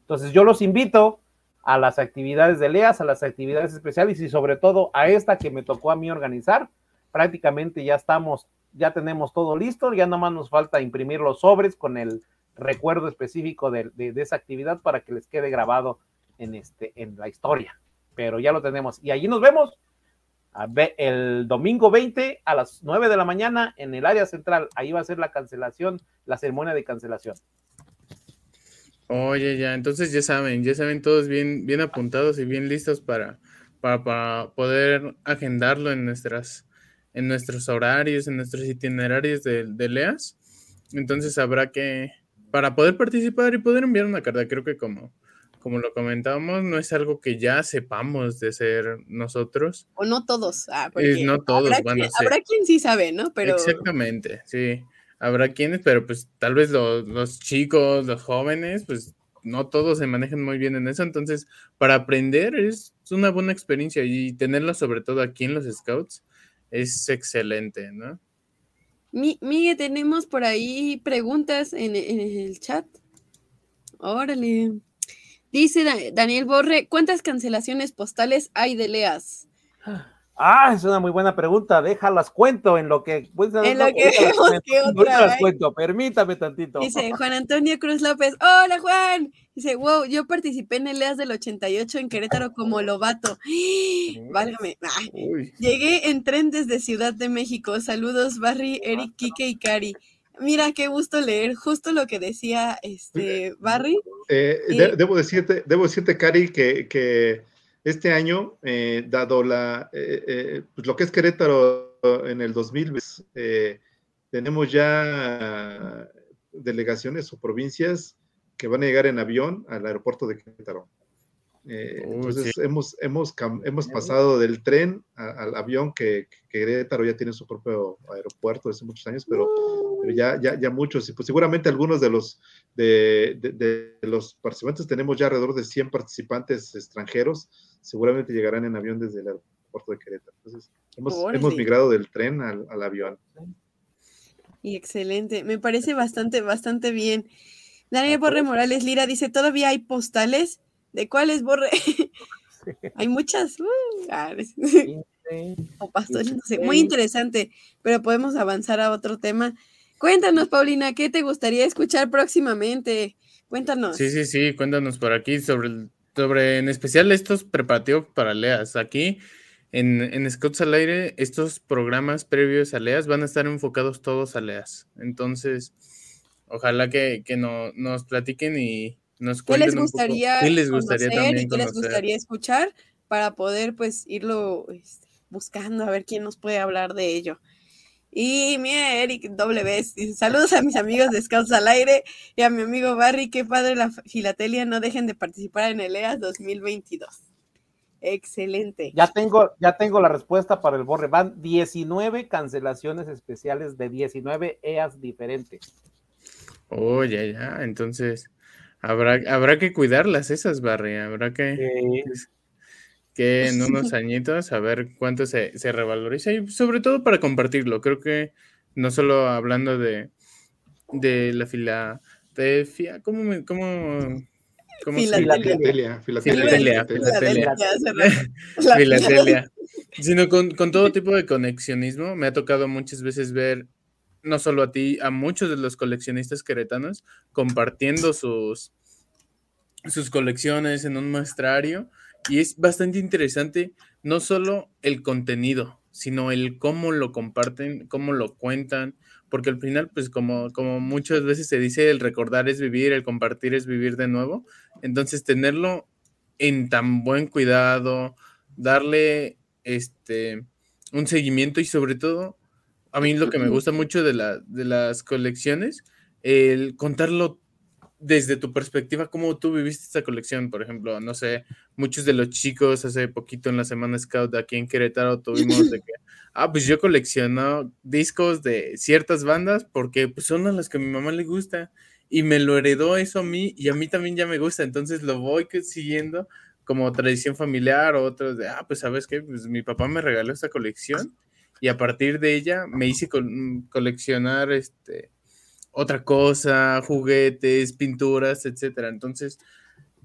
Entonces yo los invito a las actividades de LEAS, a las actividades especiales y sobre todo a esta que me tocó a mí organizar. Prácticamente ya estamos, ya tenemos todo listo, ya nomás nos falta imprimir los sobres con el recuerdo específico de, de- esa actividad para que les quede grabado en, este, en la historia. Pero ya lo tenemos. Y allí nos vemos el domingo 20 a las 9 de la mañana en el área central. Ahí va a ser la cancelación, la ceremonia de cancelación. Oye, ya, entonces ya saben, ya saben todos bien, bien apuntados y bien listos para, para, para poder agendarlo en nuestras, en nuestros horarios, en nuestros itinerarios de, de LEAS. Entonces habrá que, para poder participar y poder enviar una carta, creo que como, como lo comentábamos, no es algo que ya sepamos de ser nosotros. O no todos. Ah, porque no todos habrá van a quien, ser. habrá quien sí sabe, ¿no? Pero Exactamente, sí. habrá quienes, pero pues tal vez los, los chicos, los jóvenes, pues no todos se manejan muy bien en eso, entonces para aprender es una buena experiencia y tenerlo sobre todo aquí en los scouts es excelente, ¿no? Miguel, tenemos por ahí preguntas en, el chat. Órale. Dice Daniel Borre, ¿cuántas cancelaciones postales hay de Leas? Ah, es una muy buena pregunta. Déjalas cuento en lo que. Pues, en lo que vemos que otra las cuento. Permítame tantito. Dice Juan Antonio Cruz López. Hola, Juan. Dice, wow, yo participé en el EAS del 88 en Querétaro como lobato. Válgame. Llegué en tren desde Ciudad de México. Saludos, Barry, Eric, Kike y Cari. Mira, qué gusto leer justo lo que decía este Barry. Eh, debo decirte, debo decirte, Cari, que, que este año, eh, dado la, eh, eh, pues lo que es Querétaro en el 2000, tenemos ya delegaciones o provincias que van a llegar en avión al aeropuerto de Querétaro. entonces hemos, hemos, hemos pasado del tren al avión que, Querétaro ya tiene su propio aeropuerto desde muchos años, pero, ya, ya, ya, muchos, y pues seguramente algunos de los, de, de los participantes tenemos ya alrededor de 100 participantes extranjeros seguramente llegarán en avión desde el aeropuerto de Querétaro. Entonces, hemos, migrado del tren al, avión. Y excelente, me parece bastante, bastante bien. Daniel Borre Morales Lira dice, ¿todavía hay postales? ¿De cuáles, Borre? hay muchas. Uh, ah, o pastores, no sé. Muy interesante, pero podemos avanzar a otro tema. Cuéntanos, Paulina, ¿qué te gustaría escuchar próximamente? Cuéntanos. Sí, sí, sí, cuéntanos por aquí sobre sobre en especial estos preparativos para LEAS. Aquí en, en Scouts al aire, estos programas previos a LEAS van a estar enfocados todos a LEAS. Entonces, ojalá que, que no, nos platiquen y nos cuenten ¿Qué les gustaría, ¿qué les gustaría también ¿Qué les gustaría escuchar para poder pues irlo este, buscando a ver quién nos puede hablar de ello? Y mira, Eric W. saludos a mis amigos de Scouts al aire y a mi amigo Barry, qué padre la filatelia, no dejen de participar en el EAS 2022. Excelente. Ya tengo, ya tengo la respuesta para el borre. Van 19 cancelaciones especiales de 19 EAS diferentes. Oh, ya, ya. Entonces, habrá, habrá que cuidarlas esas, Barry. Habrá que que en unos añitos a ver cuánto se, se, revaloriza y sobre todo para compartirlo. Creo que no solo hablando de, de la Filadelfia, ¿cómo me, cómo, cómo filatelia, filatelia, filatelia, sino con, con todo tipo de conexionismo. Me ha tocado muchas veces ver no solo a ti, a muchos de los coleccionistas queretanos compartiendo sus, sus colecciones en un muestrario y es bastante interesante no solo el contenido, sino el cómo lo comparten, cómo lo cuentan, porque al final, pues como, como muchas veces se dice, el recordar es vivir, el compartir es vivir de nuevo. Entonces, tenerlo en tan buen cuidado, darle este un seguimiento y sobre todo, a mí lo que me gusta mucho de, la, de las colecciones, el contarlo desde tu perspectiva, ¿cómo tú viviste esta colección? Por ejemplo, no sé, muchos de los chicos hace poquito en la Semana Scout aquí en Querétaro tuvimos de que, ah, pues yo colecciono discos de ciertas bandas porque pues, son a las que a mi mamá le gusta y me lo heredó eso a mí y a mí también ya me gusta, entonces lo voy siguiendo como tradición familiar o otros de, ah, pues sabes qué, pues mi papá me regaló esta colección y a partir de ella me hice coleccionar este otra cosa, juguetes, pinturas, etcétera. Entonces,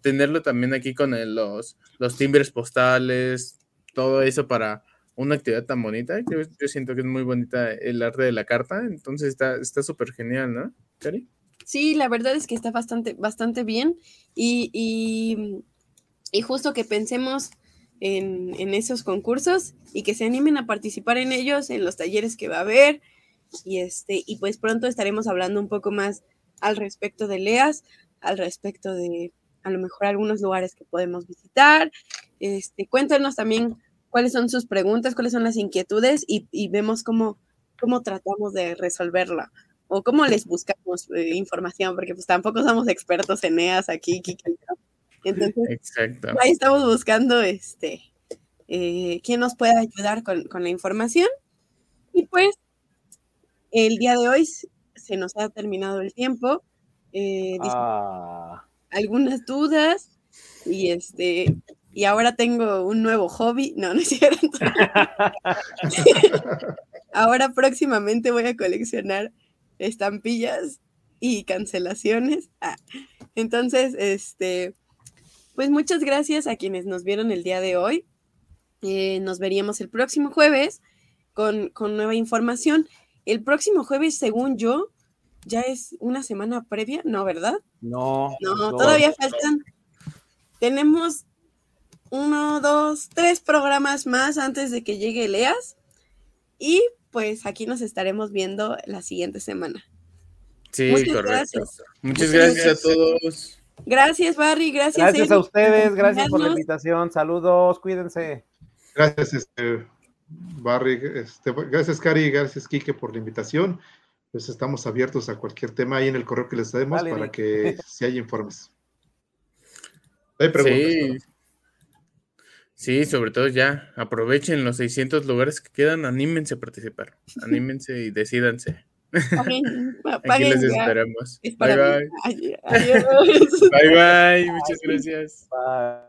tenerlo también aquí con los, los timbres postales, todo eso para una actividad tan bonita. Yo, siento que es muy bonita el arte de la carta, entonces está súper genial, ¿no, Cari? Sí, la verdad es que está bastante, bastante bien y, y, justo que pensemos en, en, esos concursos y que se animen a participar en ellos, en los talleres que va a haber, y, este, y pues pronto estaremos hablando un poco más al respecto de LEAS, al respecto de a lo mejor algunos lugares que podemos visitar. Este, cuéntanos también cuáles son sus preguntas, cuáles son las inquietudes y, vemos cómo, cómo tratamos de resolverla o cómo les buscamos eh, información, porque pues tampoco somos expertos en EAS aquí, Entonces, ahí estamos buscando este, eh, quién nos pueda ayudar con, con la información. Y pues el día de hoy se nos ha terminado el tiempo. Eh, Ah, algunas dudas y este y ahora tengo un nuevo hobby. No, no es cierto. ahora próximamente voy a coleccionar estampillas y cancelaciones. Ah, entonces, este, pues muchas gracias a quienes nos vieron el día de hoy. Eh, nos veríamos el próximo jueves con, con nueva información. El próximo jueves, según yo, ya es una semana previa, ¿no, verdad? no, No, no. todavía faltan. Tenemos uno, dos, tres programas más antes de que llegue Leas. Y pues aquí nos estaremos viendo la siguiente semana. Sí, Muchas correcto. gracias. Muchas gracias a todos. Gracias, Barry. Gracias, Gracias a ustedes, gracias por la invitación. Saludos, cuídense. Gracias, este, Barry, este, gracias, Cari, gracias, Quique, por la invitación. Pues estamos abiertos a cualquier tema ahí en el correo que les demos Vale, para que si hay informes. Hay preguntas. Sí. sobre todo ya. Aprovechen los 600 lugares que quedan. Anímense a participar. Anímense y decídanse. Paguen, pa- Aquí paguen les esperamos. Es Bye bye. Adiós. Bye bye. Muchas gracias. Bye.